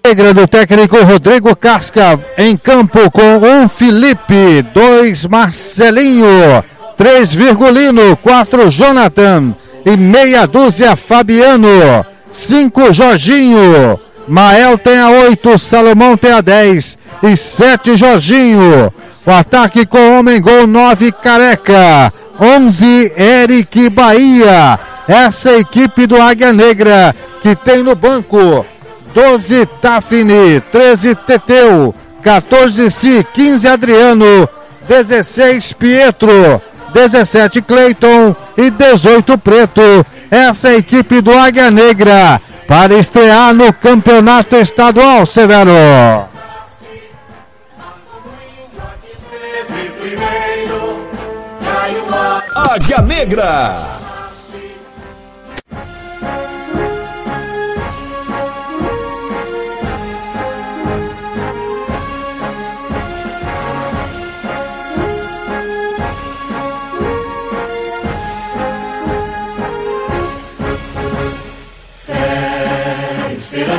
Negra do técnico Rodrigo Casca em campo com um Felipe, dois Marcelinho, três Virgulino, quatro Jonathan e meia dúzia Fabiano, cinco Jorginho, Mael tem a oito, Salomão tem a dez e sete Jorginho. O ataque com homem gol nove Careca, onze Eric Bahia. Essa equipe do Águia Negra que tem no banco 12 Tafni, 13 Teteu, 14 Si, 15 Adriano, 16 Pietro, 17 Cleiton e 18 Preto. Essa é a equipe do Águia Negra para estrear no campeonato estadual, Severo. Águia Negra.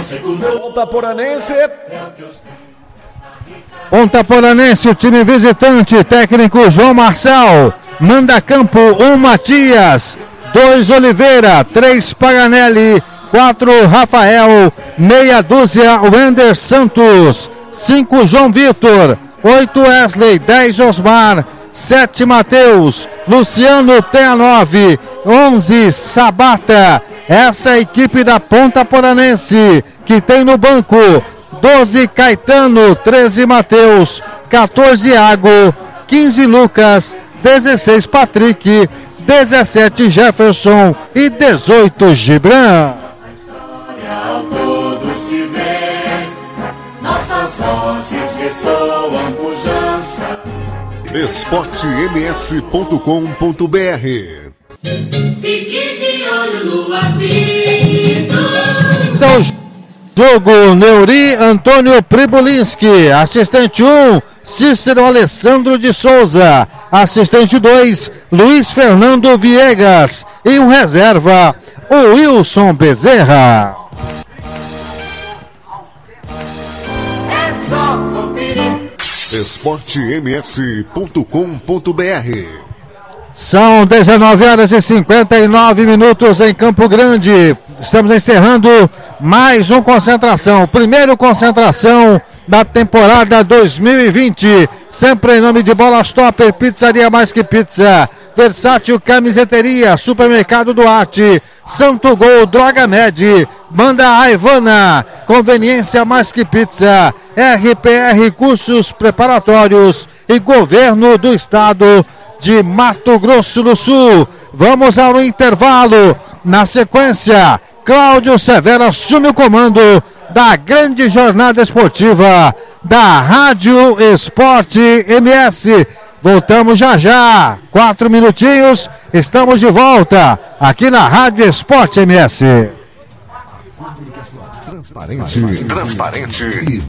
Fé, esperança e pudor. Ponta Poranense. Ponta Poranense, o time visitante, técnico João Marçal. Manda campo, um Matias, dois Oliveira, três Paganelli, quatro Rafael, meia dúzia Wender Santos, cinco João Vitor, oito Wesley, dez Osmar, sete Matheus, Luciano tem a nove, onze Sabata. Essa é a equipe da Ponta Poranense que tem no banco 12 Caetano, 13 Matheus, 14 Iago, 15 Lucas, 16 Patrick, 17 Jefferson e 18 Gibran. Ao todos se vê, nossas vozes ressoam pujança. esportems.com.br Então, jogo Neuri Antônio Pribulinski, assistente 1, Cícero Alessandro de Souza, assistente 2, Luiz Fernando Viegas. E o reserva, o Wilson Bezerra. esportems.com.br São 19 horas e 59 minutos em Campo Grande. Estamos encerrando mais um concentração. Primeiro concentração da temporada 2020. Sempre em nome de Bolas Topper, Pizzaria Mais Que Pizza. Versátil Camiseteria, Supermercado Duarte, Santo Gol, Droga Med, Manda a Ivana, Conveniência Mais Que Pizza, RPR Cursos Preparatórios e Governo do Estado de Mato Grosso do Sul. Vamos ao intervalo. Na sequência, Cláudio Severo assume o comando da grande jornada esportiva da Rádio Esporte MS. Voltamos já já. Quatro minutinhos. Estamos de volta aqui na Rádio Esporte MS. Transparente, transparente